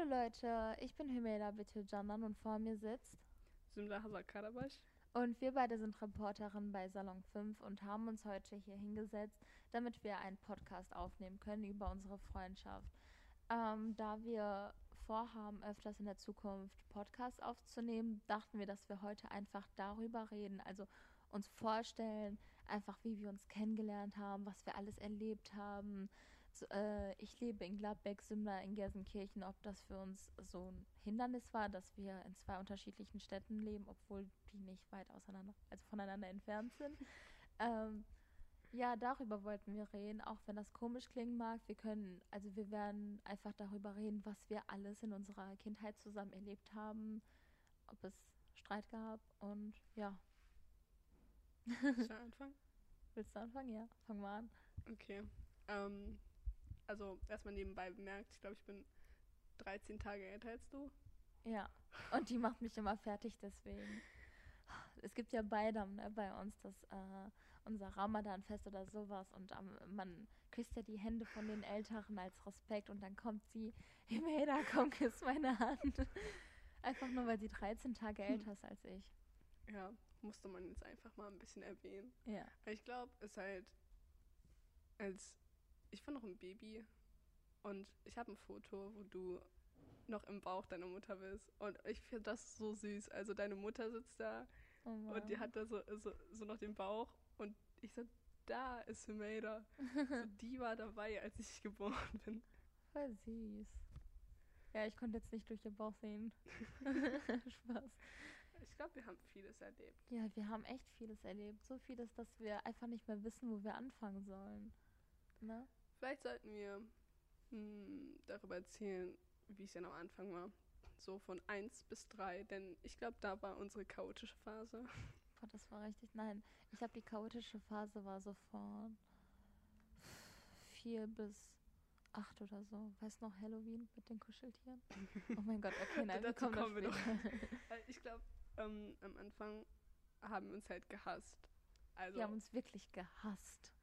Hallo Leute, ich bin Hümeyla Betülcanan und vor mir sitzt. Simla Hazar Karabaş. Und wir beide sind Reporterinnen bei Salon 5 und haben uns heute hier hingesetzt, damit wir einen Podcast aufnehmen können über unsere Freundschaft. Ähm, da wir vorhaben, öfters in der Zukunft Podcasts aufzunehmen, dachten wir, dass wir heute einfach darüber reden, also uns vorstellen, einfach wie wir uns kennengelernt haben, was wir alles erlebt haben. Äh, ich lebe in Gladbeck, Simla in Gelsenkirchen, ob das für uns so ein Hindernis war, dass wir in zwei unterschiedlichen Städten leben, obwohl die nicht weit auseinander, also voneinander entfernt sind. ähm, ja, darüber wollten wir reden, auch wenn das komisch klingen mag. Wir können, also wir werden einfach darüber reden, was wir alles in unserer Kindheit zusammen erlebt haben, ob es Streit gab und ja. Soll ich anfangen? Willst du anfangen? Ja, fangen wir an. Okay. Ähm, also erstmal nebenbei bemerkt, ich glaube, ich bin 13 Tage älter als du. Ja, und die macht mich immer fertig deswegen. Es gibt ja beide ne, bei uns das äh, unser Ramadan-Fest oder sowas und ähm, man küsst ja die Hände von den Älteren als Respekt und dann kommt sie, Himeda, komm, küss meine Hand. Einfach nur, weil sie 13 Tage älter ist als ich. Ja, musste man jetzt einfach mal ein bisschen erwähnen. Ja. Weil Ich glaube, es ist halt, als ich war noch ein Baby und ich habe ein Foto, wo du noch im Bauch deiner Mutter bist. Und ich finde das so süß. Also deine Mutter sitzt da Oh Mann. und die hat da so, so, so noch den Bauch und ich so, da ist Humeida. so, die war dabei, als ich geboren bin. Voll süß. Ja, ich konnte jetzt nicht durch ihr Bauch sehen. Spaß. Ich glaube, wir haben vieles erlebt. Ja, wir haben echt vieles erlebt. So vieles, dass wir einfach nicht mehr wissen, wo wir anfangen sollen. Ne? Vielleicht sollten wir hm, darüber erzählen, wie es denn am Anfang war. So von 1 bis 3, denn ich glaube, da war unsere chaotische Phase. Boah, das war richtig. Nein, ich glaube, die chaotische Phase war so von vier bis acht oder so. Weißt du noch Halloween mit den Kuscheltieren? Oh mein Gott, okay, nein, wir kommen, kommen wir. Weil Ich glaube, ähm, am Anfang haben wir uns halt gehasst. Also, Wir haben uns wirklich gehasst.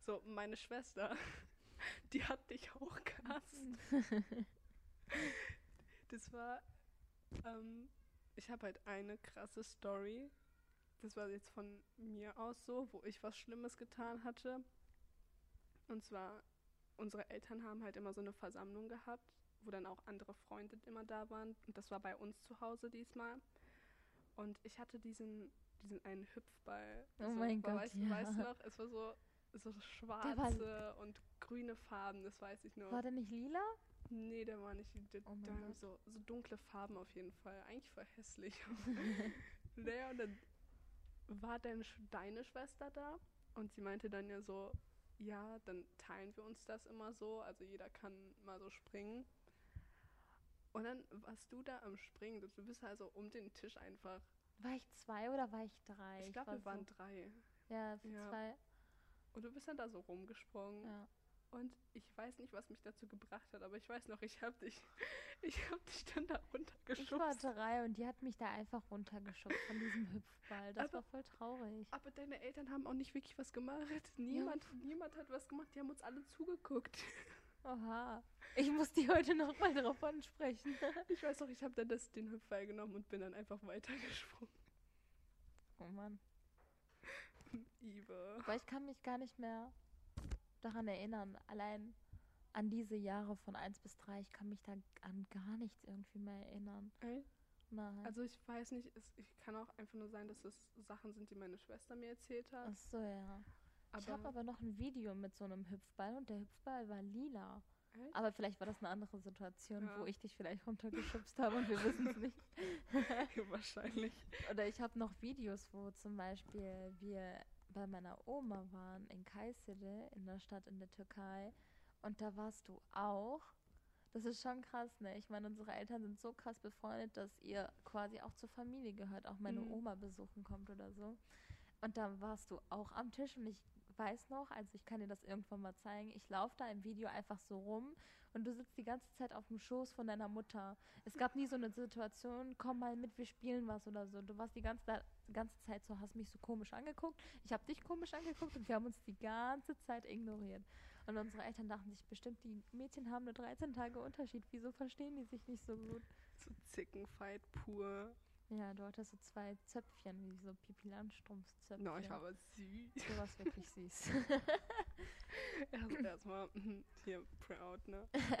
so meine Schwester, die hat dich auch gehasst. Das war, ähm, ich habe halt eine krasse Story. Das war jetzt von mir aus so, wo ich was Schlimmes getan hatte. Und zwar, unsere Eltern haben halt immer so eine Versammlung gehabt, wo dann auch andere Freunde immer da waren. Und das war bei uns zu Hause diesmal. Und ich hatte diesen, diesen einen Hüpfball. Oh mein Gott, weißt, ja. Weißt du noch, es war so, so schwarze und grüne Farben, das weiß ich noch. War der nicht lila? Nee, der war nicht. Der, Oh Gott. so, so dunkle Farben auf jeden Fall. Eigentlich voll hässlich. naja, und dann war Sch- deine Schwester da und sie meinte dann ja so, ja, dann teilen wir uns das immer so. Also jeder kann mal so springen. Und dann warst du da am Springen. Du bist also um den Tisch einfach. War ich zwei oder war ich drei? Ich glaube, wir waren so, drei. Ja, Ja. zwei. Und du bist dann da so rumgesprungen. Ja. Und ich weiß nicht, was mich dazu gebracht hat, aber ich weiß noch, ich hab dich, ich hab dich dann da Ich war runtergeschubst. drei und die hat mich da einfach runtergeschubst von diesem Hüpfball. Das Aber- war voll traurig. Aber deine Eltern haben auch nicht wirklich was gemacht. Niemand, niemand hat was gemacht. Die haben uns alle zugeguckt. Oha. Ich muss die heute noch mal drauf ansprechen. Ich weiß noch, ich habe dann das, den Hüpfball genommen und bin dann einfach weitergesprungen. Oh Mann. Ive. Aber ich kann mich gar nicht mehr daran erinnern. Allein an diese Jahre von 1 bis 3. Ich kann mich da an gar nichts irgendwie mehr erinnern. Ey, Nein. Also ich weiß nicht, es ich kann auch einfach nur sein, dass es Sachen sind, die meine Schwester mir erzählt hat. Ach so, ja. ich Aber, habe aber noch ein Video mit so einem Hüpfball und der Hüpfball war lila. Echt? Aber vielleicht war das eine andere Situation, Ja. wo ich dich vielleicht runtergeschubst habe und wir wissen es nicht. wahrscheinlich. Oder ich habe noch Videos, wo zum Beispiel wir bei meiner Oma waren in Kayseri, in der Stadt in der Türkei. Und da warst du auch. Das ist schon krass, ne? Ich meine, unsere Eltern sind so krass befreundet, dass ihr quasi auch zur Familie gehört, auch meine Mhm. Oma besuchen kommt oder so. Und da warst du auch am Tisch und ich weiß noch, also ich kann dir das irgendwann mal zeigen, ich laufe da im Video einfach so rum und du sitzt die ganze Zeit auf dem Schoß von deiner Mutter. Es gab nie so eine Situation, komm mal mit, wir spielen was oder so. Du warst die ganze, die ganze Zeit so, hast mich so komisch angeguckt. Ich habe dich komisch angeguckt und wir haben uns die ganze Zeit ignoriert. Und unsere Eltern dachten sich bestimmt, die Mädchen haben nur 13 Tage Unterschied. Wieso verstehen die sich nicht so gut? So Zickenfight pur. Ja, du hattest so zwei Zöpfchen, wie so Pipi Landstrumpf-Zöpfchen. No, ich war aber süß. Du warst wirklich süß. Erst erstmal hier proud, ne? Wollen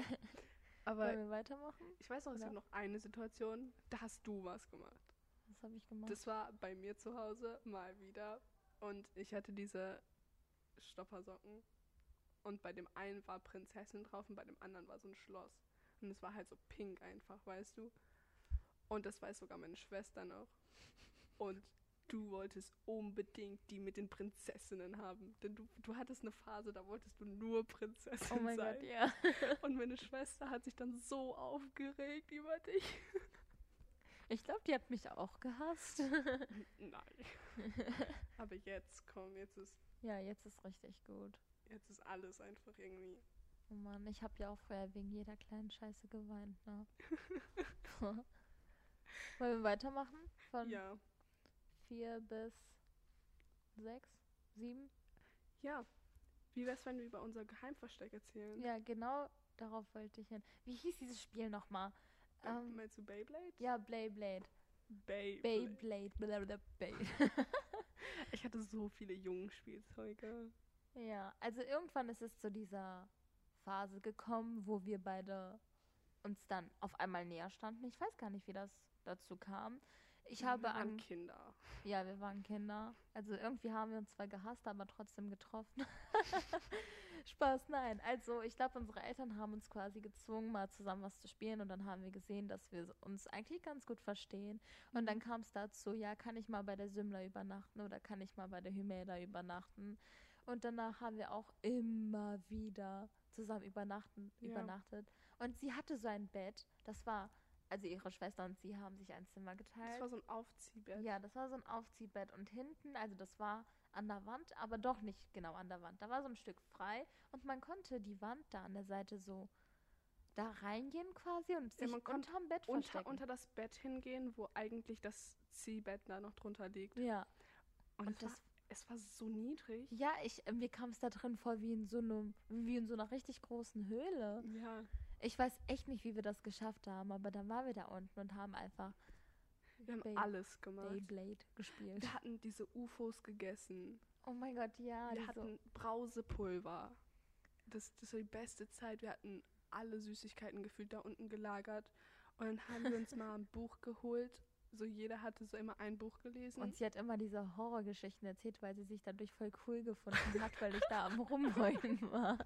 Aber wir weitermachen? ich weiß noch, es Oder? gibt noch eine Situation, da hast du was gemacht. Was habe ich gemacht? Das war bei mir zu Hause mal wieder. Und ich hatte diese Stoppersocken. Und bei dem einen war Prinzessin drauf und bei dem anderen war so ein Schloss. Und es war halt so pink einfach, weißt du? Und das weiß sogar meine Schwester noch. Und du wolltest unbedingt die mit den Prinzessinnen haben. Denn du, du hattest eine Phase, da wolltest du nur Prinzessin oh mein sein. Gott, ja. Und meine Schwester hat sich dann so aufgeregt über dich. Ich glaube, die hat mich auch gehasst. Nein. Aber jetzt, komm, jetzt ist, ja, jetzt ist richtig gut. jetzt ist alles einfach irgendwie. Oh Mann, ich habe ja auch vorher wegen jeder kleinen Scheiße geweint, ne? Wollen wir weitermachen? Von Ja. vier bis sechs, sieben? Ja. Wie wär's, wenn wir über unser Geheimversteck erzählen? Ja, genau darauf wollte ich hin. Wie hieß dieses Spiel nochmal? Ähm, Ähm, Meinst du Beyblade? ja, Beyblade. Beyblade. Beyblade. Blablabla, Bey. Ich hatte so viele Jungenspielzeuge. ja, also irgendwann ist es zu dieser Phase gekommen, wo wir beide uns dann auf einmal näher standen. Ich weiß gar nicht, wie das dazu kam. Ich habe wir waren an Kinder. Ja, wir waren Kinder. Also irgendwie haben wir uns zwar gehasst, aber trotzdem getroffen. Spaß, nein. Also ich glaube, unsere Eltern haben uns quasi gezwungen, mal zusammen was zu spielen und dann haben wir gesehen, dass wir uns eigentlich ganz gut verstehen. Und dann kam es dazu, ja, kann ich mal bei der Symla übernachten oder kann ich mal bei der Hymeda übernachten? Und danach haben wir auch immer wieder zusammen übernachten, Ja. übernachtet. Und sie hatte so ein Bett, das war, also ihre Schwester und sie haben sich ein Zimmer geteilt. Das war so ein Aufziehbett. Ja, das war so ein Aufziehbett und hinten, also das war an der Wand, aber doch nicht genau an der Wand. Da war so ein Stück frei und man konnte die Wand da an der Seite so da reingehen quasi und Ja, sich man konnte unterm Bett Unter, verstecken. unter das Bett hingehen, wo eigentlich das Ziehbett da noch drunter liegt. ja, Und, und es, das war, es war so niedrig. ja, ich mir kam es da drin vor wie in so einem wie in so einer richtig großen Höhle. Ja. Ich weiß echt nicht, wie wir das geschafft haben, aber dann waren wir da unten und haben einfach Wir haben Bey- alles gemacht. Beyblade gespielt. Wir hatten diese UFOs gegessen. Oh mein Gott, ja, Wir hatten Brausepulver. Das, das war die beste Zeit. Wir hatten alle Süßigkeiten gefühlt da unten gelagert. Und dann haben wir uns mal ein Buch geholt. So jeder hatte so immer ein Buch gelesen. Und sie hat immer diese Horrorgeschichten erzählt, weil sie sich dadurch voll cool gefunden hat, weil ich da am Rumheulen war.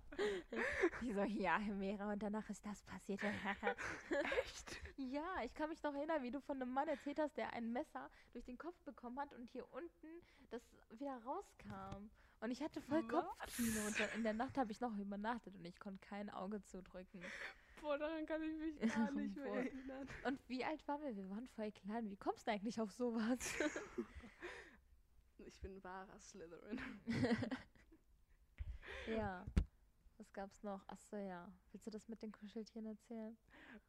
Die so, ja, Mera, und danach ist das passiert. Echt? ja, ich kann mich noch erinnern, wie du von einem Mann erzählt hast, der ein Messer durch den Kopf bekommen hat und hier unten das wieder rauskam. Und ich hatte voll Was? Kopfkino. Und in der Nacht habe ich noch übernachtet und ich konnte kein Auge zudrücken. Boah, daran kann ich mich gar nicht mehr erinnern. Und wie alt waren wir? Wir waren voll klein. Wie kommst du eigentlich auf sowas? Ich bin wahrer Slytherin. Ja. Was gab's noch? Achso, ja. Willst du das mit den Kuscheltieren erzählen?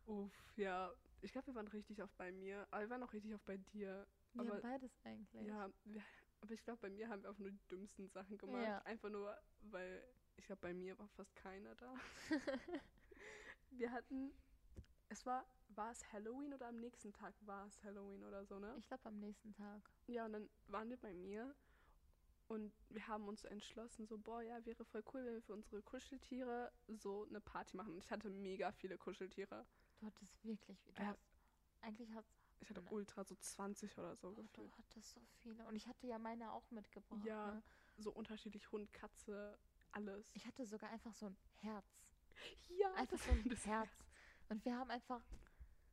Uff, ja. Ich glaube, wir waren richtig oft bei mir. Aber wir waren auch richtig oft bei dir. Ja, Aber- beides eigentlich. Ja, wir, aber ich glaube, bei mir haben wir auch nur die dümmsten Sachen gemacht. Ja. Einfach nur, weil ich glaube, bei mir war fast keiner da. Wir hatten, es war, war es Halloween oder am nächsten Tag war es Halloween oder so, ne? Ich glaube am nächsten Tag. Ja, und dann waren wir bei mir und wir haben uns entschlossen, so, boah, ja, wäre voll cool, wenn wir für unsere Kuscheltiere so eine Party machen. Und ich hatte mega viele Kuscheltiere. Du hattest wirklich. Du Ja. hast, eigentlich hast Ich hatte ultra so 20 oder so oh, gefühlt. du hattest so viele. Und ich hatte ja meine auch mitgebracht. Ja. Ne? So unterschiedlich Hund, Katze, alles. Ich hatte sogar einfach so ein Herz. Ja, Einfach so ein Herz. Und wir haben einfach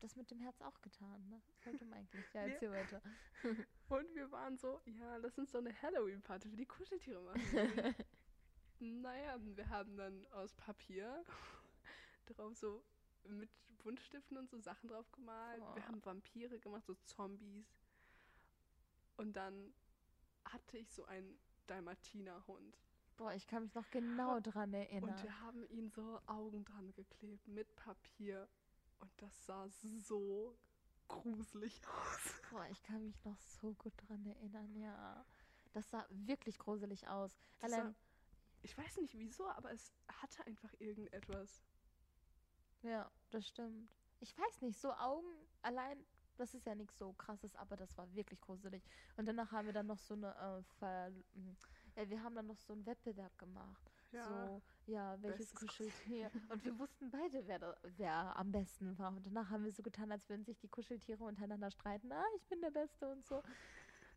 das mit dem Herz auch getan. Ne? Voll dumm eigentlich. Ja, Wir- erzähl weiter. Und wir waren so, ja, lass uns so eine Halloween-Party für die Kuscheltiere machen. naja, wir haben dann aus Papier drauf so mit Buntstiften und so Sachen drauf gemalt. Wir Boah. haben Vampire gemacht, so Zombies. Und dann hatte ich so einen Dalmatiner-Hund. Boah, ich kann mich noch genau dran erinnern. Und wir haben ihn so Augen dran geklebt mit Papier. Und das sah so gruselig aus. Boah, ich kann mich noch so gut dran erinnern, ja. Das sah wirklich gruselig aus. Das Allein, sah- ich weiß nicht wieso, aber es hatte einfach irgendetwas. Ja, das stimmt. Ich weiß nicht, so Augen allein, das ist ja nichts so krasses, aber das war wirklich gruselig. Und danach haben wir dann noch so eine, äh, Ja, wir haben dann noch so einen Wettbewerb gemacht. Ja. So, ja, welches Kuscheltier. Und wir wussten beide, wer, da, wer am besten war. Und danach haben wir so getan, als würden sich die Kuscheltiere untereinander streiten. Ah, ich bin der Beste und so.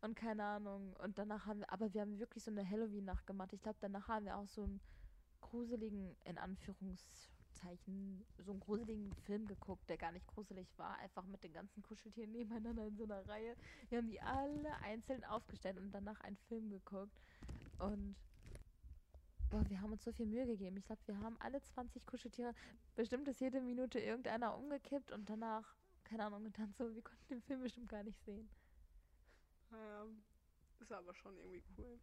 Und keine Ahnung. Und danach haben wir, aber wir haben wirklich so eine Halloween-Nacht gemacht. Ich glaube, danach haben wir auch so einen gruseligen, in Anführungszeichen, so einen gruseligen Film geguckt, der gar nicht gruselig war. Einfach mit den ganzen Kuscheltieren nebeneinander in so einer Reihe. Wir haben die alle einzeln aufgestellt und danach einen Film geguckt. Und Boah, wir haben uns so viel Mühe gegeben. Ich glaube, wir haben alle 20 Kuscheltiere. Bestimmt ist jede Minute irgendeiner umgekippt und danach, keine Ahnung, und dann so, wir konnten den Film bestimmt gar nicht sehen. Naja, ist aber schon irgendwie cool.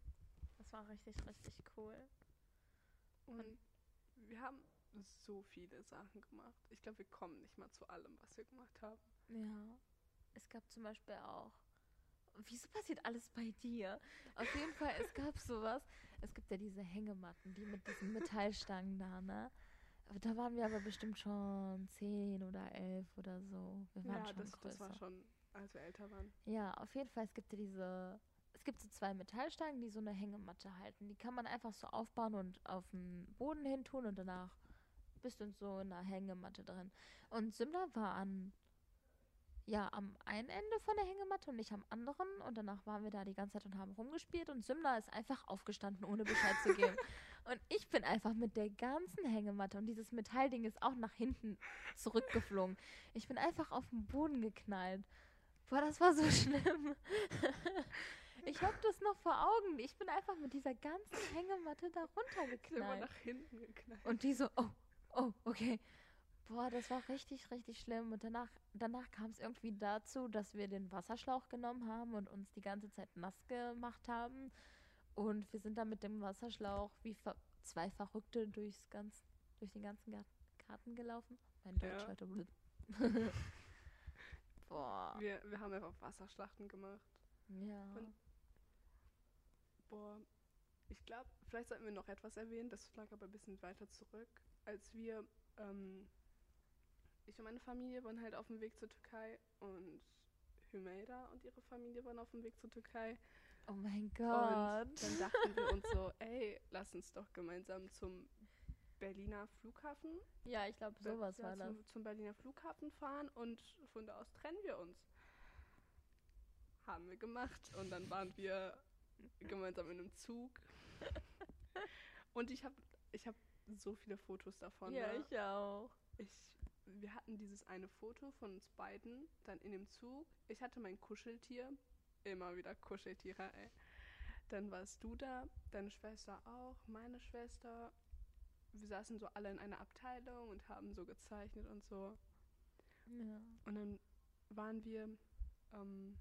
Das war richtig, richtig cool. Und wir haben so viele Sachen gemacht. Ich glaube, wir kommen nicht mal zu allem, was wir gemacht haben. Ja. Es gab zum Beispiel auch. Wieso passiert alles bei dir? Auf jeden Fall, es gab sowas. Es gibt ja diese Hängematten, die mit diesen Metallstangen da, ne? Da waren wir aber bestimmt schon zehn oder elf oder so. Wir waren Ja, schon das, größer. das war schon, als wir älter waren. Ja, auf jeden Fall, es gibt ja diese, es gibt so zwei Metallstangen, die so eine Hängematte halten. Die kann man einfach so aufbauen und auf den Boden hin tun und danach bist du in so einer Hängematte drin. Und Simla war an, ja, am einen Ende von der Hängematte und ich am anderen und danach waren wir da die ganze Zeit und haben rumgespielt und Simla ist einfach aufgestanden, ohne Bescheid zu geben. Und ich bin einfach mit der ganzen Hängematte und dieses Metallding ist auch nach hinten zurückgeflogen. Ich bin einfach auf den Boden geknallt. Boah, das war so schlimm. ich hab das noch vor Augen. Ich bin einfach mit dieser ganzen Hängematte da Ist immer runtergeknallt. nach hinten geknallt. Und die so, oh, oh, okay. Boah, das war richtig, richtig schlimm. Und danach, danach kam es irgendwie dazu, dass wir den Wasserschlauch genommen haben und uns die ganze Zeit nass gemacht haben. Und wir sind dann mit dem Wasserschlauch wie ver zwei Verrückte durchs ganz, durch den ganzen Gar- Garten gelaufen. Mein Deutsch Ja. heute. Boah. Wir, wir haben einfach Wasserschlachten gemacht. Ja. Und- Boah, ich glaube, vielleicht sollten wir noch etwas erwähnen, das lag aber ein bisschen weiter zurück. Als wir, ähm, ich und meine Familie waren halt auf dem Weg zur Türkei und Hümeyda und ihre Familie waren auf dem Weg zur Türkei. Oh mein Und Gott. dann dachten wir uns so, ey, lass uns doch gemeinsam zum Berliner Flughafen, Ja, ich glaube, Be- sowas ja, war das. zum, zum Berliner Flughafen fahren und von da aus trennen wir uns. Haben wir gemacht und dann waren wir gemeinsam in einem Zug. Und ich habe ich hab so viele Fotos davon. Ja, ne? ich auch. ich, wir hatten dieses eine Foto von uns beiden, dann in dem Zug. Ich hatte mein Kuscheltier, immer wieder Kuscheltiere, ey. Dann warst du da, deine Schwester auch, meine Schwester. Wir saßen so alle in einer Abteilung und haben so gezeichnet und so. Ja. Und dann waren wir, ähm,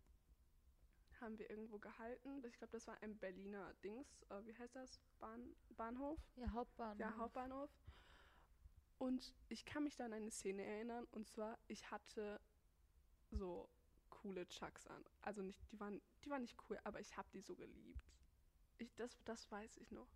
haben wir irgendwo gehalten. Ich glaube, das war ein Berliner Dings. Äh, wie heißt das? Bahn, Bahnhof? Ja, Hauptbahnhof. Ja, Hauptbahnhof. Und ich kann mich da an eine Szene erinnern. Und zwar, ich hatte so coole Chucks an. Also nicht, die waren, die waren nicht cool, aber ich habe die so geliebt. Ich, das, das weiß ich noch.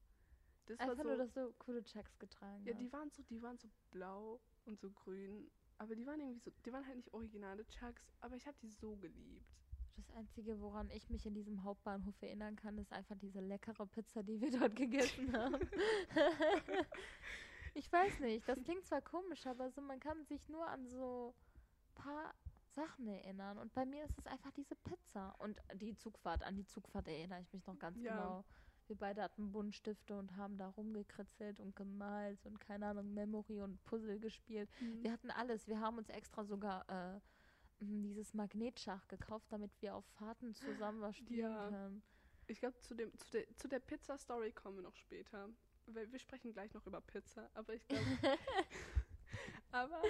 Das Einfach war so, nur, dass du coole Chucks getragen ja, hast. die waren so, die waren so blau und so grün. Aber die waren irgendwie so, die waren halt nicht originale Chucks, aber ich habe die so geliebt. Das Einzige, woran ich mich in diesem Hauptbahnhof erinnern kann, ist einfach diese leckere Pizza, die wir dort gegessen haben. ich weiß nicht, das klingt zwar komisch, aber so, man kann sich nur an so paar Sachen erinnern. Und bei mir ist es einfach diese Pizza. Und die Zugfahrt, an die Zugfahrt erinnere ich mich noch ganz Ja. genau. Wir beide hatten Buntstifte und haben da rumgekritzelt und gemalt und keine Ahnung, Memory und Puzzle gespielt. Wir hatten alles. Wir haben uns extra sogar äh, m, dieses Magnetschach gekauft, damit wir auf Fahrten zusammen was spielen Ja. können. Ich glaube, zu, dem- zu der, zu der Pizza-Story kommen wir noch später. Weil wir sprechen gleich noch über Pizza, aber ich glaube. aber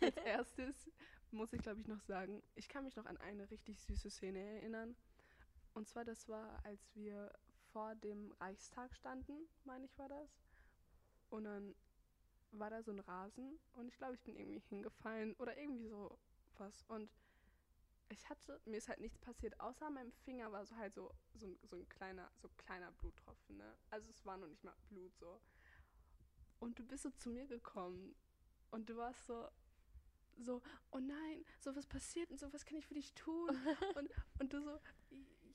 als erstes muss ich, glaube ich, noch sagen, ich kann mich noch an eine richtig süße Szene erinnern. Und zwar, das war, als wir vor dem Reichstag standen, meine ich, war das. Und dann war da so ein Rasen und ich glaube, ich bin irgendwie hingefallen oder irgendwie so was. Und ich hatte, mir ist halt nichts passiert, außer meinem Finger war so halt so, so, ein- so ein kleiner, so kleiner Bluttropfen, ne? Also es war noch nicht mal Blut so. Und du bist so zu mir gekommen und du warst so, so, oh nein, sowas passiert und sowas kann ich für dich tun. und, und du so,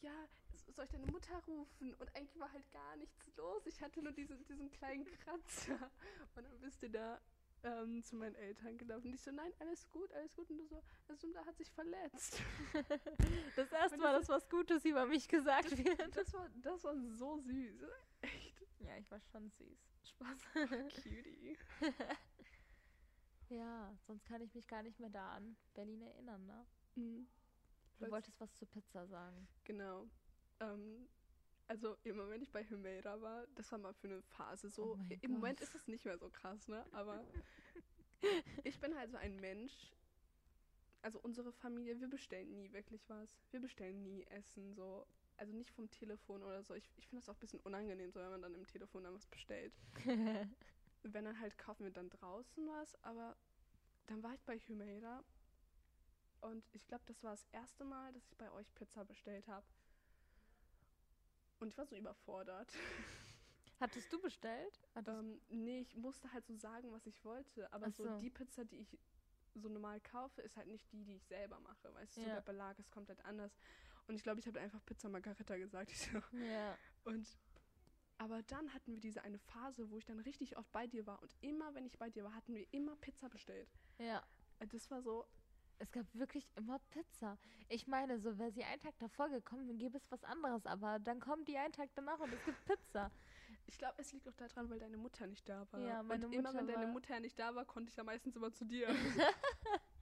ja, soll ich deine Mutter rufen? Und eigentlich war halt gar nichts los. Ich hatte nur diesen, diesen kleinen Kratzer. Und dann bist du da ähm, zu meinen Eltern gelaufen. Und ich so, nein, alles gut, alles gut. Und du so, das Sumda hat sich verletzt. Das erste Mal, das dass was Gutes über mich gesagt wird. Das war, das war so süß. Echt Ja, ich war schon süß. Spaß. cutie. ja, sonst kann ich mich gar nicht mehr da an Berlin erinnern, ne? Mhm. Du wolltest was zur Pizza sagen. Genau. Ähm, also immer wenn ich bei Humeira war, das war mal für eine Phase so. Oh Im Moment Gott. ist es nicht mehr so krass, ne? Aber ich bin halt so ein Mensch. Also unsere Familie, wir bestellen nie wirklich was. Wir bestellen nie Essen, so. Also nicht vom Telefon oder so. Ich, ich finde das auch ein bisschen unangenehm, so wenn man dann im Telefon dann was bestellt. Wenn dann halt kaufen wir dann draußen was, aber dann war ich bei Humeira und ich glaube, das war das erste Mal, dass ich bei euch Pizza bestellt habe. Und ich war so überfordert. Hattest du bestellt? Hattest ähm, nee, ich musste halt so sagen, was ich wollte. Aber so. so. die Pizza, die ich so normal kaufe, ist halt nicht die, die ich selber mache. Weißt du, so Ja. der Belag ist komplett anders. Und ich glaube, ich habe einfach Pizza Margarita gesagt. So, ja. und aber dann hatten wir diese eine Phase, wo ich dann richtig oft bei dir war. Und immer, wenn ich bei dir war, hatten wir immer Pizza bestellt. Ja. Äh, Das war so, Es gab wirklich immer Pizza. Ich meine, so wäre sie einen Tag davor gekommen, dann gäbe es was anderes, aber dann kommt die einen Tag danach und es gibt Pizza. ich glaube, es liegt auch daran, weil deine Mutter nicht da war. Ja, meine und immer, Mutter wenn deine Mutter nicht da war, konnte ich ja meistens immer zu dir.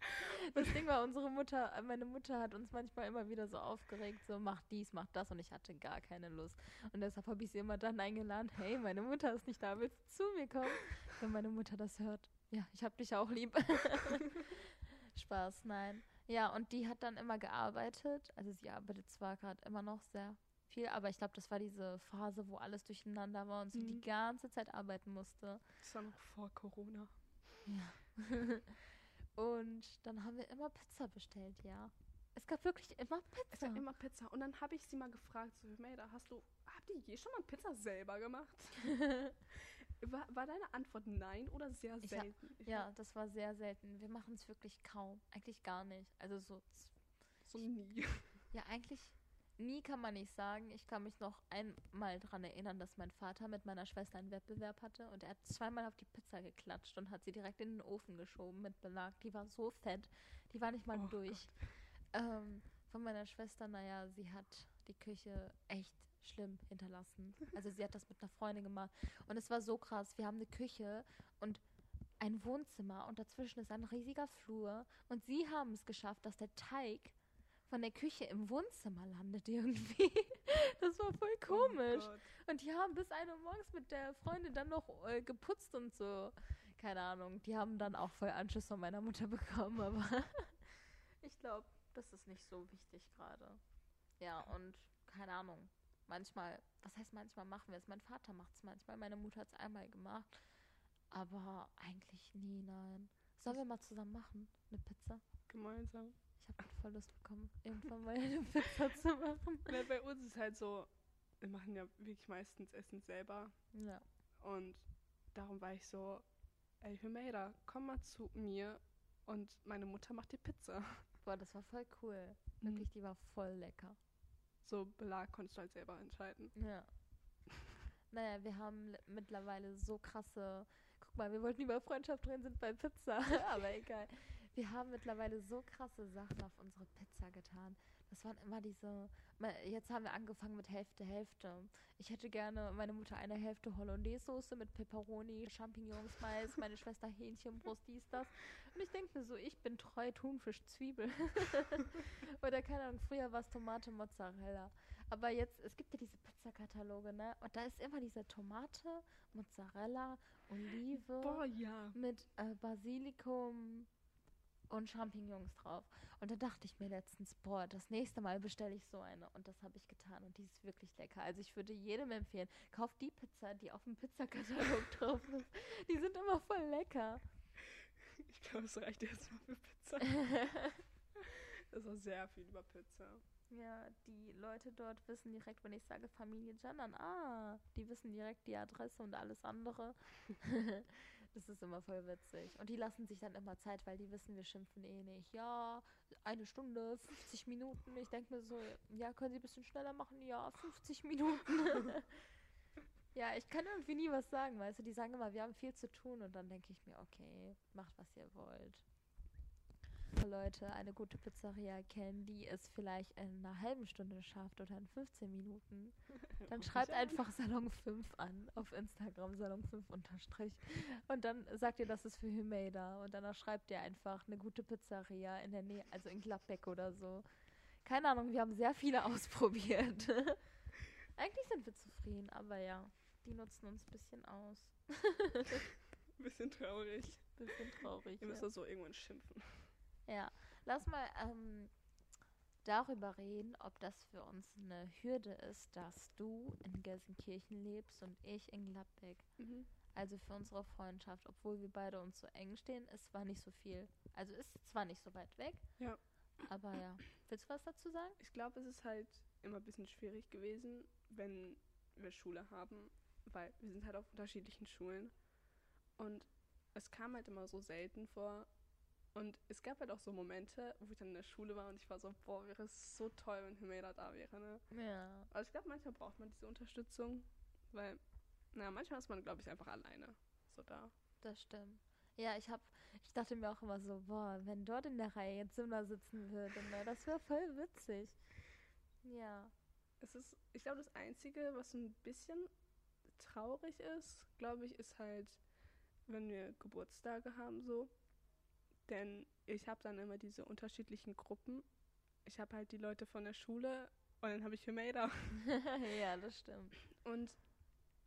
Das Ding war, unsere Mutter, meine Mutter hat uns manchmal immer wieder so aufgeregt, so mach dies, mach das und ich hatte gar keine Lust. Und deshalb habe ich sie immer dann eingeladen, hey, meine Mutter ist nicht da, willst du zu mir kommen? Wenn meine Mutter das hört. Ja, ich hab dich auch lieb. Spaß, nein. Ja, und die hat dann immer gearbeitet. Also sie arbeitet zwar gerade immer noch sehr viel, aber ich glaube, das war diese Phase, wo alles durcheinander war und sie die Mhm. ganze Zeit arbeiten musste. Das war noch vor Corona. Ja. und dann haben wir immer Pizza bestellt, ja. Es gab wirklich immer Es Pizza. war immer Pizza. Und dann habe ich sie mal gefragt, so, Melda, hast du, habt ihr je schon mal Pizza selber gemacht? war, war deine Antwort nein oder sehr Ich hab- selten? Ich ja, das war sehr selten. Wir machen es wirklich kaum. Eigentlich gar nicht. Also so, So nie. ja, eigentlich nie kann man nicht sagen. Ich kann mich noch einmal dran erinnern, dass mein Vater mit meiner Schwester einen Wettbewerb hatte und er hat zweimal auf die Pizza geklatscht und hat sie direkt in den Ofen geschoben mit Belag. Die war so fett. Die war nicht mal Oh durch. Ähm, von meiner Schwester, naja, sie hat die Küche echt schlimm hinterlassen. Also sie hat das mit einer Freundin gemacht. Und es war so krass. Wir haben eine Küche und ein Wohnzimmer und dazwischen ist ein riesiger Flur. Und sie haben es geschafft, dass der Teig von der Küche im Wohnzimmer landet irgendwie. Das war voll komisch. Oh. Und die haben bis 1 Uhr morgens mit der Freundin dann noch äh, geputzt und so. Keine Ahnung. Die haben dann auch voll Anschluss von meiner Mutter bekommen, aber ich glaube, das ist nicht so wichtig gerade. Ja, und keine Ahnung. Manchmal, was heißt manchmal machen wir es? Mein Vater macht es manchmal, meine Mutter hat es einmal gemacht. Aber eigentlich nie, nein. Sollen wir mal zusammen machen? Eine Pizza? Gemeinsam. Ich habe voll Lust bekommen, irgendwann mal eine Pizza zu machen. Ja, bei uns ist halt so, wir machen ja wirklich meistens Essen selber. Ja. Und darum war ich so, ey, Humeira, komm mal zu mir und meine Mutter macht die Pizza. Boah, das war voll cool. Mhm. Wirklich, die war voll lecker. So Belag konntest du halt selber entscheiden. Ja. Naja, wir haben le- mittlerweile so krasse. Guck mal, wir wollten über Freundschaft reden, sind bei Pizza. Aber egal. Wir haben mittlerweile so krasse Sachen auf unsere Pizza getan. Das waren immer diese. Jetzt haben wir angefangen mit Hälfte, Hälfte. Ich hätte gerne meine Mutter eine Hälfte Hollandaise-Soße mit Peperoni, Champignons, Mais, meine Schwester Hähnchenbrust, dies, das. Und ich denke mir so, ich bin treu Thunfisch, Zwiebel. Oder keine Ahnung, früher war es Tomate, Mozzarella. Aber jetzt, es gibt ja diese Pizzakataloge, ne? Und da ist immer diese Tomate, Mozzarella, Olive Boah, ja. mit äh, Basilikum und Champignons drauf. Und da dachte ich mir letztens, boah, das nächste Mal bestelle ich so eine. Und das habe ich getan. Und die ist wirklich lecker. Also ich würde jedem empfehlen, kauft die Pizza, die auf dem Pizzakatalog drauf ist. Die sind immer voll lecker. Ich glaube, es reicht jetzt mal für Pizza. Es war sehr viel über Pizza. Ja, die Leute dort wissen direkt, wenn ich sage Familie Gendern, ah, die wissen direkt die Adresse und alles andere. das ist immer voll witzig. Und die lassen sich dann immer Zeit, weil die wissen, wir schimpfen eh nicht. Ja, eine Stunde, 50 Minuten. Ich denke mir so, ja, können Sie ein bisschen schneller machen? Ja, 50 Minuten. ja, ich kann irgendwie nie was sagen, weißt du, die sagen immer, wir haben viel zu tun und dann denke ich mir, okay, macht was ihr wollt. Leute eine gute Pizzeria kennen, die es vielleicht in einer halben Stunde schafft oder in 15 Minuten, dann schreibt einfach Salon 5 an auf Instagram, Salon 5 unterstrich. Und dann sagt ihr, das ist für Humeda. Und dann schreibt ihr einfach eine gute Pizzeria in der Nähe, also in Gladbeck oder so. Keine Ahnung, wir haben sehr viele ausprobiert. Eigentlich sind wir zufrieden, aber ja, die nutzen uns ein bisschen aus. bisschen traurig. Bisschen traurig. Ihr müsst ja. so irgendwann schimpfen. Ja, lass mal ähm, darüber reden, ob das für uns eine Hürde ist, dass du in Gelsenkirchen lebst und ich in Gladbeck. Mhm. Also für unsere Freundschaft, obwohl wir beide uns so eng stehen, ist zwar nicht so viel. Also ist zwar nicht so weit weg. Ja. Aber ja. Willst du was dazu sagen? Ich glaube, es ist halt immer ein bisschen schwierig gewesen, wenn wir Schule haben, weil wir sind halt auf unterschiedlichen Schulen. Und es kam halt immer so selten vor, und es gab halt auch so Momente, wo ich dann in der Schule war und ich war so, boah, wäre es so toll, wenn Humeda da wäre, ne? Ja. Also ich glaube, manchmal braucht man diese Unterstützung, weil, naja, manchmal ist man, glaube ich, einfach alleine so da. Das stimmt. Ja, ich hab, ich dachte mir auch immer so, boah, wenn dort in der Reihe jetzt Simba sitzen würde, ne, das wäre voll witzig. Ja. Es ist, ich glaube, das Einzige, was ein bisschen traurig ist, glaube ich, ist halt, wenn wir Geburtstage haben, so denn ich habe dann immer diese unterschiedlichen Gruppen. Ich habe halt die Leute von der Schule und dann habe ich Humada. ja, das stimmt. Und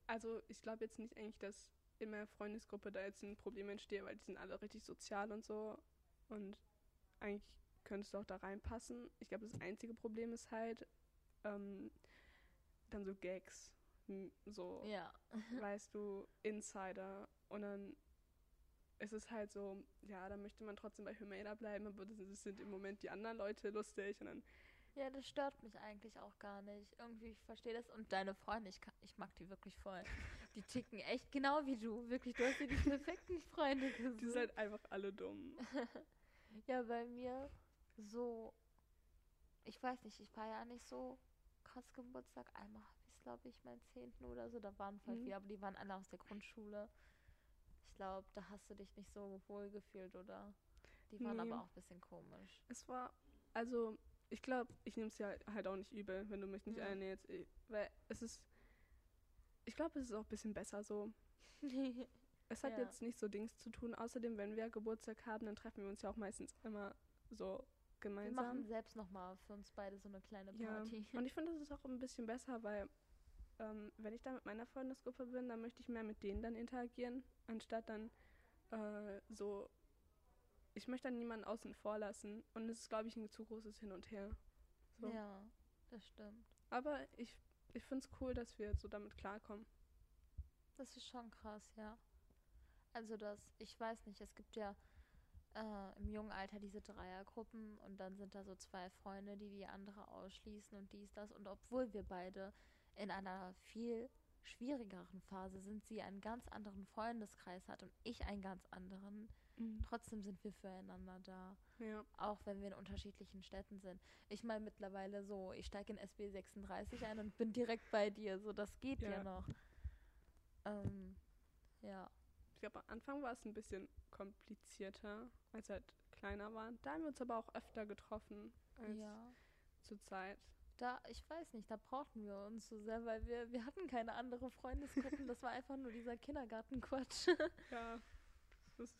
also ich glaube jetzt nicht eigentlich, dass in meiner Freundesgruppe da jetzt ein Problem entsteht, weil die sind alle richtig sozial und so. Und eigentlich könntest du auch da reinpassen. Ich glaube, das einzige Problem ist halt ähm, dann so Gags. So, ja. weißt du, Insider. Und dann es ist halt so, ja, da möchte man trotzdem bei Humada bleiben, aber das sind im Moment die anderen Leute lustig und dann. Ja, das stört mich eigentlich auch gar nicht. Irgendwie, ich verstehe das. Und deine Freunde, ich, kann, ich mag die wirklich voll. Die ticken echt genau wie du. Wirklich, du hast dir die perfekten Freunde gesucht. Die sind halt einfach alle dumm. ja, bei mir so, ich weiß nicht, ich war ja nicht so krass Geburtstag. Einmal habe ich glaube ich, meinen Zehnten oder so. Da waren voll mhm. viele, aber die waren alle aus der Grundschule glaube, da hast du dich nicht so wohl gefühlt, oder? Die waren nee. aber auch ein bisschen komisch. Es war, also, ich glaube, ich nehme es ja halt auch nicht übel, wenn du mich nicht ja. einlädst, weil es ist, ich glaube, es ist auch ein bisschen besser so. es hat ja. jetzt nicht so Dings zu tun. Außerdem, wenn wir Geburtstag haben, dann treffen wir uns ja auch meistens immer so gemeinsam. Wir machen selbst nochmal für uns beide so eine kleine Party. Ja. Und ich finde, das ist auch ein bisschen besser, weil ähm, wenn ich da mit meiner Freundesgruppe bin, dann möchte ich mehr mit denen dann interagieren, anstatt dann äh, so, ich möchte dann niemanden außen vor lassen. Und es ist, glaube ich, ein zu großes Hin und Her. So. Ja, das stimmt. Aber ich, ich finde es cool, dass wir so damit klarkommen. Das ist schon krass, ja. Also das, ich weiß nicht, es gibt ja äh, im jungen Alter diese Dreiergruppen und dann sind da so zwei Freunde, die die andere ausschließen und dies, das. Und obwohl wir beide in einer viel schwierigeren Phase sind, sie einen ganz anderen Freundeskreis hat und ich einen ganz anderen. Mhm. Trotzdem sind wir füreinander da. Ja. Auch wenn wir in unterschiedlichen Städten sind. Ich meine mittlerweile so, ich steige in SB 36 ein und bin direkt bei dir. So, das geht ja, ja noch. Ähm, ja. Ich glaube, am Anfang war es ein bisschen komplizierter, als wir halt kleiner waren. Da haben wir uns aber auch öfter getroffen als ja. zur Zeit da, ich weiß nicht, da brauchten wir uns so sehr, weil wir, wir hatten keine andere Freundesgruppen. Das war einfach nur dieser Kindergartenquatsch. ja, das, ist,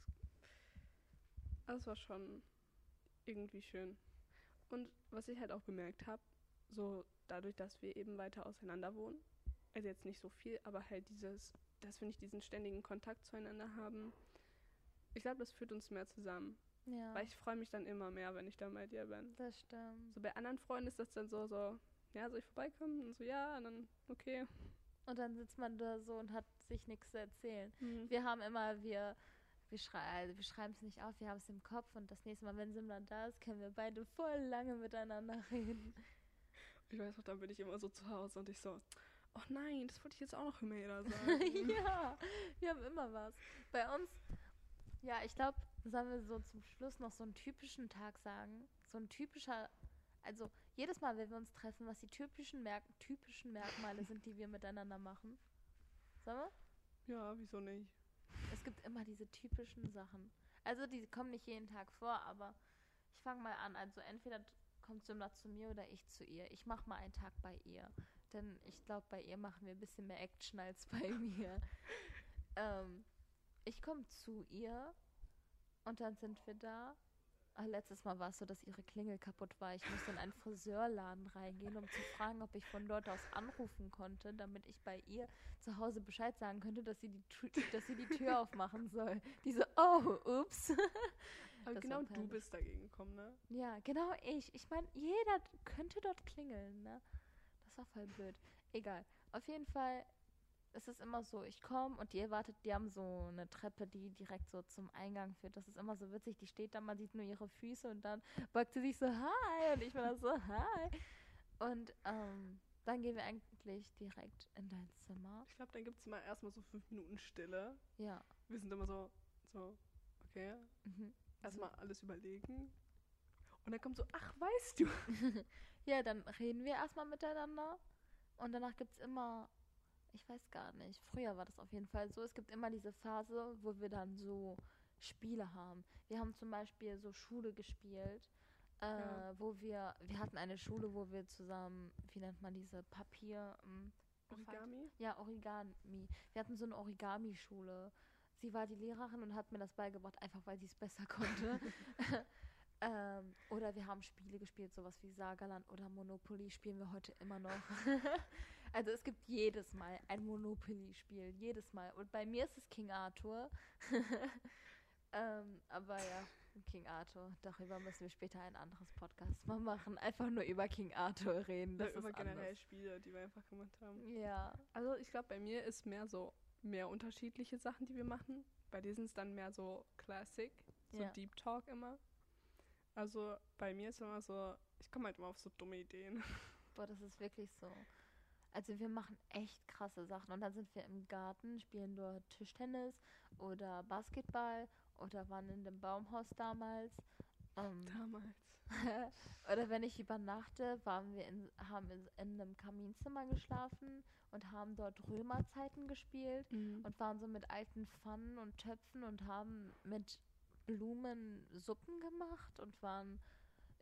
das war schon irgendwie schön. Und was ich halt auch gemerkt habe, so dadurch, dass wir eben weiter auseinander wohnen, also jetzt nicht so viel, aber halt dieses, dass wir nicht diesen ständigen Kontakt zueinander haben, ich glaube, das führt uns mehr zusammen. Ja. Weil ich freue mich dann immer mehr, wenn ich dann bei dir bin. Das stimmt. So bei anderen Freunden ist das dann so, so, ja, soll ich vorbeikommen? Und so, ja, und dann, okay. Und dann sitzt man da so und hat sich nichts zu erzählen. Mhm. Wir haben immer, wir wir, schrei also wir schreiben es nicht auf, wir haben es im Kopf und das nächste Mal, wenn Simran da ist, können wir beide voll lange miteinander reden. Ich weiß noch, dann bin ich immer so zu Hause und ich so, oh nein, das wollte ich jetzt auch noch Humaira sagen. ja, wir haben immer was. Bei uns, ja, ich glaube, sollen wir so zum Schluss noch so einen typischen Tag sagen? So ein typischer, also jedes Mal, wenn wir uns treffen, was die typischen, Merk typischen Merkmale sind, die wir miteinander machen. Sollen wir? Ja, wieso nicht? Es gibt immer diese typischen Sachen. Also die kommen nicht jeden Tag vor, aber ich fange mal an. Also entweder kommt Simla zu mir oder ich zu ihr. Ich mache mal einen Tag bei ihr. Denn ich glaube, bei ihr machen wir ein bisschen mehr Action als bei mir. ähm, ich komme zu ihr und dann sind wir da. Ah, letztes Mal war es so, dass ihre Klingel kaputt war. Ich musste in einen Friseurladen reingehen, um zu fragen, ob ich von dort aus anrufen konnte, damit ich bei ihr zu Hause Bescheid sagen könnte, dass sie die, dass sie die Tür aufmachen soll. Die so, oh, ups. Aber das genau du bist dagegen gekommen, ne? Ja, genau ich. Ich meine, jeder könnte dort klingeln, ne? Das war voll blöd. Egal. Auf jeden Fall ist es immer so, ich komme und die erwartet, die haben so eine Treppe, die direkt so zum Eingang führt. Das ist immer so witzig. Die steht da, man sieht nur ihre Füße und dann beugt sie sich so, hi. Und ich bin dann so, hi. Und ähm, dann gehen wir eigentlich direkt in dein Zimmer. Ich glaube, dann gibt es mal erstmal so fünf Minuten Stille. Ja. Wir sind immer so, so, okay. Mhm. Erstmal alles überlegen. Und dann kommt so, ach, weißt du. ja, dann reden wir erstmal miteinander. Und danach gibt es immer ich weiß gar nicht. Früher war das auf jeden Fall so. Es gibt immer diese Phase, wo wir dann so Spiele haben. Wir haben zum Beispiel so Schule gespielt, äh, ja. wo wir, wir hatten eine Schule, wo wir zusammen, wie nennt man diese Papier, ähm, Origami? Ja, Origami. Wir hatten so eine Origami-Schule. Sie war die Lehrerin und hat mir das beigebracht, einfach weil sie es besser konnte. ähm, oder wir haben Spiele gespielt, sowas wie Sagerland oder Monopoly spielen wir heute immer noch. Also es gibt jedes Mal ein Monopoly-Spiel, jedes Mal. Und bei mir ist es King Arthur. ähm, aber ja, King Arthur, darüber müssen wir später ein anderes Podcast mal machen. Einfach nur über King Arthur reden. Das ja, über generell anders. Spiele, die wir einfach gemacht haben. Ja. Also ich glaube, bei mir ist mehr so mehr unterschiedliche Sachen, die wir machen. Bei dir sind es dann mehr so Classic, so ja. Deep Talk immer. Also bei mir ist immer so, ich komme halt immer auf so dumme Ideen. Boah, das ist wirklich so. Also wir machen echt krasse Sachen. Und dann sind wir im Garten, spielen dort Tischtennis oder Basketball oder waren in dem Baumhaus damals. Ähm, damals. oder wenn ich übernachte, waren wir in, haben in, in einem Kaminzimmer geschlafen und haben dort Römerzeiten gespielt mhm. und waren so mit alten Pfannen und Töpfen und haben mit Blumen Suppen gemacht und waren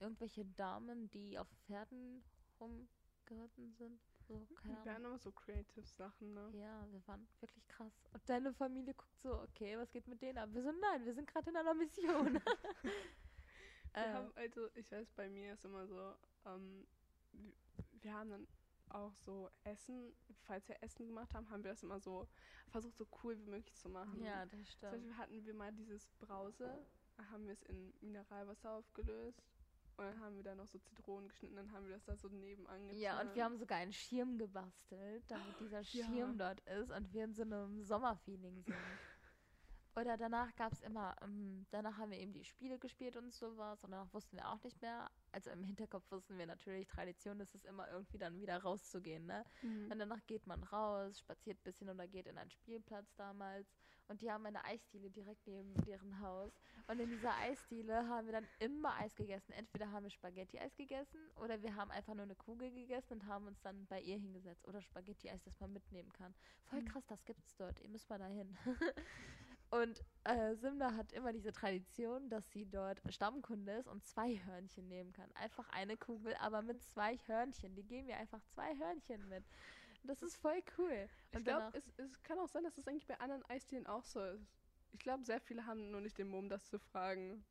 irgendwelche Damen, die auf Pferden rumgeritten sind. So, keine wir waren immer so creative Sachen, ne? Ja, wir waren wirklich krass. Und deine Familie guckt so, okay, was geht mit denen ab? Wir so, nein, wir sind gerade in einer Mission. wir äh. haben, also, ich weiß, bei mir ist immer so, ähm, wir haben dann auch so Essen, falls wir Essen gemacht haben, haben wir das immer so versucht, so cool wie möglich zu machen. Ja, das stimmt. Zum Beispiel hatten wir mal dieses Brause, haben wir es in Mineralwasser aufgelöst und dann haben wir da noch so Zitronen geschnitten, dann haben wir das da so nebenan getan. Ja, und wir haben sogar einen Schirm gebastelt, damit dieser Schirm ja. dort ist und wir in so einem Sommerfeeling sind. Oder danach gab es immer, ähm, danach haben wir eben die Spiele gespielt und sowas und danach wussten wir auch nicht mehr. Also im Hinterkopf wussten wir natürlich, Tradition ist es immer irgendwie dann wieder rauszugehen, ne? Mhm. Und danach geht man raus, spaziert ein bisschen oder geht in einen Spielplatz damals. Und die haben eine Eisdiele direkt neben deren Haus. Und in dieser Eisdiele haben wir dann immer Eis gegessen. Entweder haben wir Spaghetti-Eis gegessen oder wir haben einfach nur eine Kugel gegessen und haben uns dann bei ihr hingesetzt. Oder Spaghetti-Eis, das man mitnehmen kann. Voll mhm. krass, das gibt's dort. Ihr müsst mal dahin. Und äh, Simna hat immer diese Tradition, dass sie dort Stammkunde ist und zwei Hörnchen nehmen kann. Einfach eine Kugel, aber mit zwei Hörnchen. Die geben mir einfach zwei Hörnchen mit. Das ist voll cool. Und ich glaube, es, es kann auch sein, dass es eigentlich bei anderen Eisdielen auch so ist. Ich glaube, sehr viele haben nur nicht den Mumm, das zu fragen.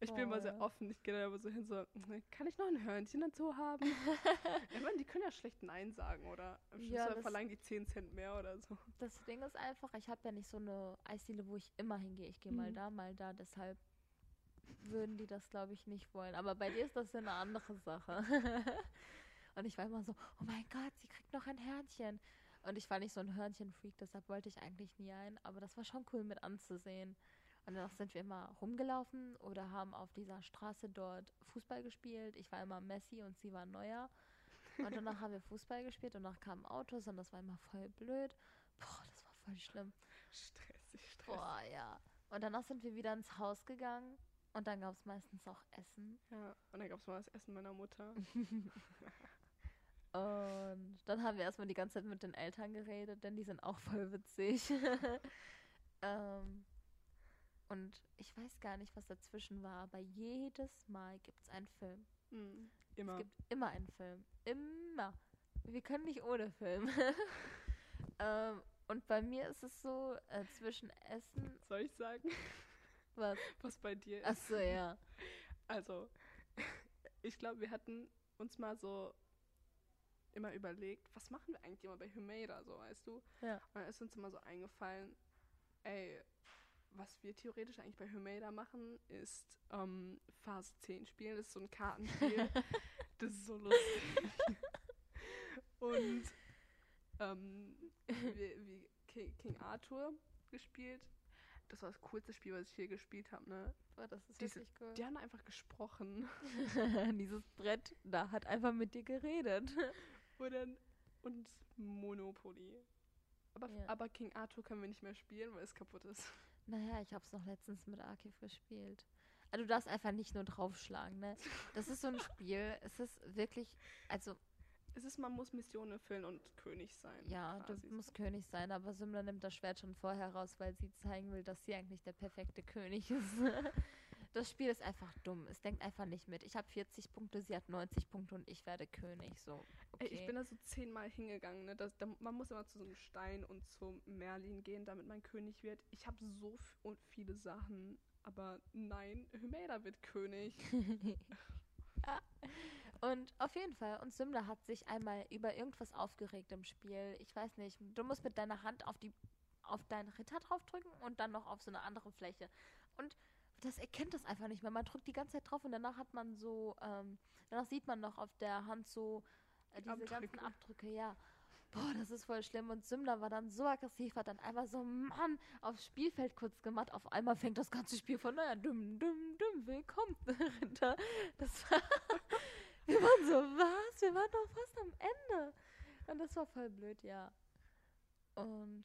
Ich bin immer sehr offen. Ich gehe da aber so hin, so, kann ich noch ein Hörnchen dazu haben? ich meine, die können ja schlecht Nein sagen, oder? Ja, verlangen die 10 Cent mehr oder so. Das Ding ist einfach, ich habe ja nicht so eine Eisdiele, wo ich immer hingehe. Ich gehe mhm. mal da, mal da. Deshalb würden die das, glaube ich, nicht wollen. Aber bei dir ist das ja eine andere Sache. Und ich war immer so, oh mein Gott, sie kriegt noch ein Hörnchen. Und ich war nicht so ein Hörnchen-Freak, deshalb wollte ich eigentlich nie ein. Aber das war schon cool mit anzusehen. Und danach sind wir immer rumgelaufen oder haben auf dieser Straße dort Fußball gespielt. Ich war immer Messi und sie war Neuer. Und danach haben wir Fußball gespielt und danach kamen Autos und das war immer voll blöd. Boah, das war voll schlimm. Stressig, stressig. Boah, ja. Und danach sind wir wieder ins Haus gegangen und dann gab es meistens auch Essen. Ja, und dann gab es mal das Essen meiner Mutter. Und dann haben wir erstmal die ganze Zeit mit den Eltern geredet, denn die sind auch voll witzig. ähm, und ich weiß gar nicht, was dazwischen war, aber jedes Mal gibt es einen Film. Mhm. Immer. Es gibt immer einen Film. Immer. Wir können nicht ohne Film. ähm, und bei mir ist es so, äh, zwischen Essen. Soll ich sagen, Was? was bei dir ist? Achso, ja. Also, ich glaube, wir hatten uns mal so immer überlegt, was machen wir eigentlich immer bei Humeda, so, weißt du? Ja. Und dann ist uns immer so eingefallen, ey, was wir theoretisch eigentlich bei Humeda machen, ist ähm, Phase 10 spielen. Das ist so ein Kartenspiel. das ist so lustig. Und ähm, wie, wie King, King Arthur gespielt. Das war das coolste Spiel, was ich hier gespielt habe, ne? Boah, das ist Diese- wirklich cool. Die haben einfach gesprochen. Dieses Brett da hat einfach mit dir geredet. Und dann und Monopoly. Aber, Ja. aber King Arthur können wir nicht mehr spielen, weil es kaputt ist. Naja, ich hab's noch letztens mit Arkiv gespielt. Also du darfst einfach nicht nur draufschlagen, ne? Das ist so ein Spiel, es ist wirklich, also Es ist, man muss Missionen erfüllen und König sein. ja, du quasi. musst König sein, aber Symla nimmt das Schwert schon vorher raus, weil sie zeigen will, dass sie eigentlich der perfekte König ist. Das Spiel ist einfach dumm. Es denkt einfach nicht mit. Ich habe 40 Punkte, sie hat 90 Punkte und ich werde König. So, okay. Ey, ich bin da so zehnmal hingegangen. Ne? Das, da, man muss immer zu so einem Stein und zum Merlin gehen, damit man König wird. Ich habe so viele Sachen, aber nein, Humeda wird König. Und auf jeden Fall, und Symla hat sich einmal über irgendwas aufgeregt im Spiel. Ich weiß nicht, du musst mit deiner Hand auf die auf deinen Ritter draufdrücken und dann noch auf so eine andere Fläche. Und das erkennt das einfach nicht mehr. Man drückt die ganze Zeit drauf und danach hat man so, ähm, danach sieht man noch auf der Hand so äh, diese ganzen Abdrücke. Abdrücke, ja. Boah, das ist voll schlimm. Und Symla war dann so aggressiv, hat dann einfach so, Mann, aufs Spielfeld kurz gemacht. Auf einmal fängt das ganze Spiel von, naja, dumm, dumm, dumm, willkommen, Ritter. Das war, wir waren so, was? Wir waren doch fast am Ende. Und das war voll blöd, ja. Und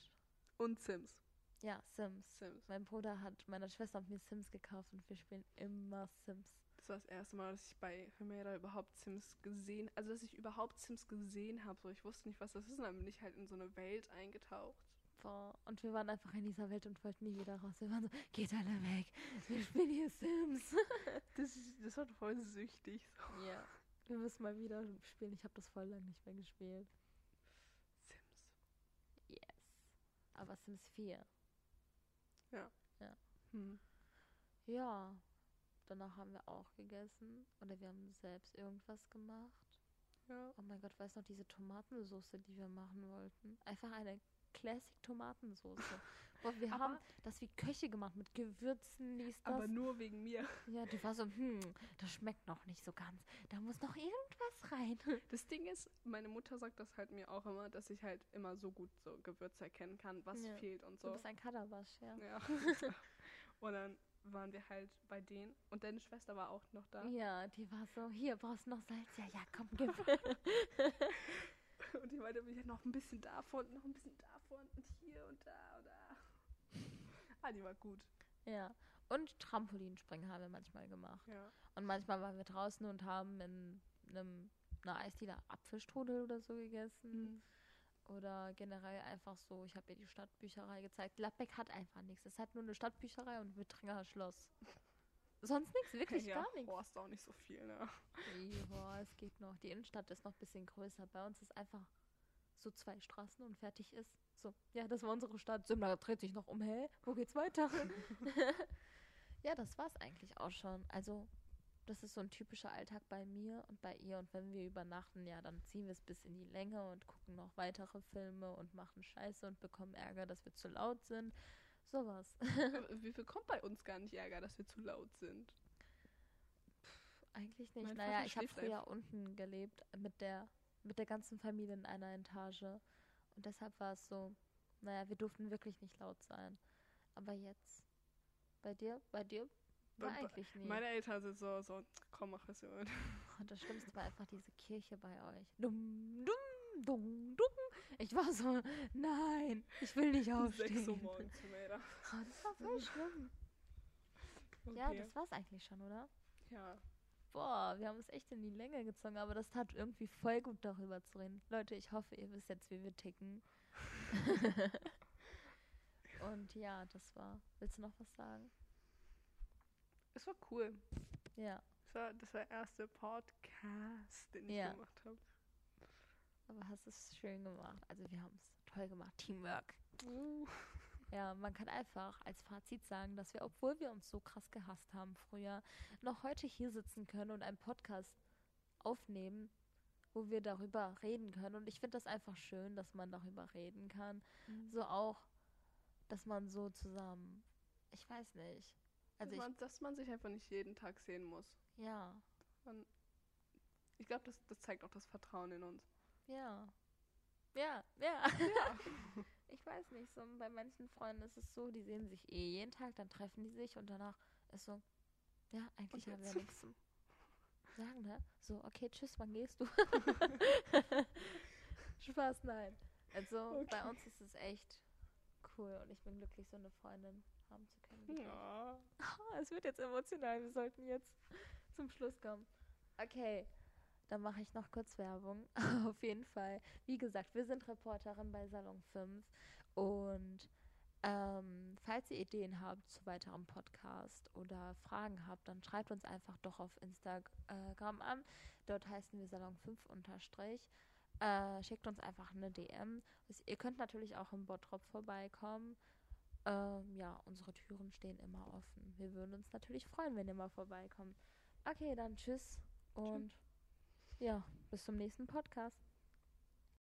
Und Sims. Ja, Sims. Sims. Mein Bruder hat meiner Schwester und mir Sims gekauft und wir spielen immer Sims. Das war das erste Mal, dass ich bei Humeda überhaupt Sims gesehen, also dass ich überhaupt Sims gesehen habe. So, ich wusste nicht, was das ist. Und dann bin ich halt in so eine Welt eingetaucht. Boah. Und wir waren einfach in dieser Welt und wollten nie wieder raus. Wir waren so, geht alle weg. Wir spielen hier Sims. Das, ist- das war voll süchtig. So. ja. Wir müssen mal wieder spielen. Ich habe das voll lang nicht mehr gespielt. Sims. Yes. Aber Sims 4. Hm. Ja. Danach haben wir auch gegessen. Oder wir haben selbst irgendwas gemacht. Ja. Oh mein Gott, weißt du noch diese Tomatensauce, die wir machen wollten? Einfach eine Classic Tomatensauce. Boah, wir Aber- haben das wie Köche gemacht mit Gewürzen, dies, das. Aber nur wegen mir. ja, die war so, hm, das schmeckt noch nicht so ganz. Da muss noch irgendwas rein. Das Ding ist, meine Mutter sagt das halt mir auch immer, dass ich halt immer so gut so Gewürze erkennen kann, was Ja. fehlt und Du so. bist ein Kadawasch, ja. Ja. und dann waren wir halt bei denen und deine Schwester war auch noch da. Ja, die war so, hier, brauchst du noch Salz? Ja, ja, komm, gib. Und die meinte mir noch ein bisschen davon, noch ein bisschen davon und hier und da und da. Ah, die war gut. ja. Und Trampolinspringen haben wir manchmal gemacht. Ja. Und manchmal waren wir draußen und haben in einem, einer Eisdiele Apfelstrudel oder so gegessen. Oder generell einfach so, ich habe ihr die Stadtbücherei gezeigt. Gladbeck hat einfach nichts. Es hat nur eine Stadtbücherei und ein Wittringer Schloss. Sonst nichts, wirklich ja, gar nichts. Horst auch nicht so viel, ne? Ja, es geht noch. Die Innenstadt ist noch ein bisschen größer. Bei uns ist einfach so zwei Straßen und fertig ist. So, ja, das war unsere Stadt. Simla dreht sich noch um. Hä? Wo geht's weiter? ja, das war's eigentlich auch schon. Also, das ist so ein typischer Alltag bei mir und bei ihr. Und wenn wir übernachten, ja, dann ziehen wir es bis in die Länge und gucken noch weitere Filme und machen Scheiße und bekommen Ärger, dass wir zu laut sind. Sowas. Wie viel kommt bei uns gar nicht Ärger, dass wir zu laut sind? Eigentlich nicht. Mein naja, ich habe früher unten gelebt mit der, mit der ganzen Familie in einer Etage. Und deshalb war es so, naja, wir durften wirklich nicht laut sein. Aber jetzt Bei dir? Bei dir? War eigentlich nie. Meine Eltern sind so, so, komm, mach es. Und das Schlimmste war einfach diese Kirche bei euch. Dumm, dumm, dumm, dumm. Ich war so, nein, ich will nicht aufstehen. 6 Uhr morgens, Humaira. Oh, das war voll schlimm. Ja, Okay. das war's eigentlich schon, oder? Ja. Boah, wir haben es echt in die Länge gezogen, aber das tat irgendwie voll gut darüber zu reden. Leute, ich hoffe, ihr wisst jetzt, wie wir ticken. Und ja, das war. Willst du noch was sagen? Es war cool. Ja, Das war, das war der erste Podcast, den ich Ja. gemacht habe. Aber hast es schön gemacht. Also wir haben es toll gemacht. Teamwork. Ja, man kann einfach als Fazit sagen, dass wir, obwohl wir uns so krass gehasst haben früher, noch heute hier sitzen können und einen Podcast aufnehmen, wo wir darüber reden können. Und ich finde das einfach schön, dass man darüber reden kann. Mhm. So auch, dass man so zusammen, ich weiß nicht. Also dass, ich, man, dass man sich einfach nicht jeden Tag sehen muss. ja, Ich glaube, das, das zeigt auch das Vertrauen in uns. Ja. Ja, ja. Ja. Ich weiß nicht, so bei manchen Freunden ist es so, die sehen sich eh jeden Tag, dann treffen die sich und danach ist so, ja, eigentlich haben wir nichts zum Sagen, ne? So, okay, tschüss, wann gehst du? Spaß, nein. Also bei Okay. uns ist es echt cool und ich bin glücklich, so eine Freundin haben zu können. ja. Ah, es wird jetzt emotional, wir sollten jetzt zum Schluss kommen. Okay, dann mache ich noch kurz Werbung. Auf jeden Fall. Wie gesagt, wir sind Reporterin bei Salon 5 und ähm, falls ihr Ideen habt zu weiterem Podcast oder Fragen habt, dann schreibt uns einfach doch auf Instagram an. Dort heißen wir Salon 5 unterstrich. Äh, schickt uns einfach eine DM. Ihr könnt natürlich auch im Bottrop vorbeikommen. Ähm, ja, unsere Türen stehen immer offen. Wir würden uns natürlich freuen, wenn ihr mal vorbeikommt. Okay, dann tschüss und ja, bis zum nächsten Podcast.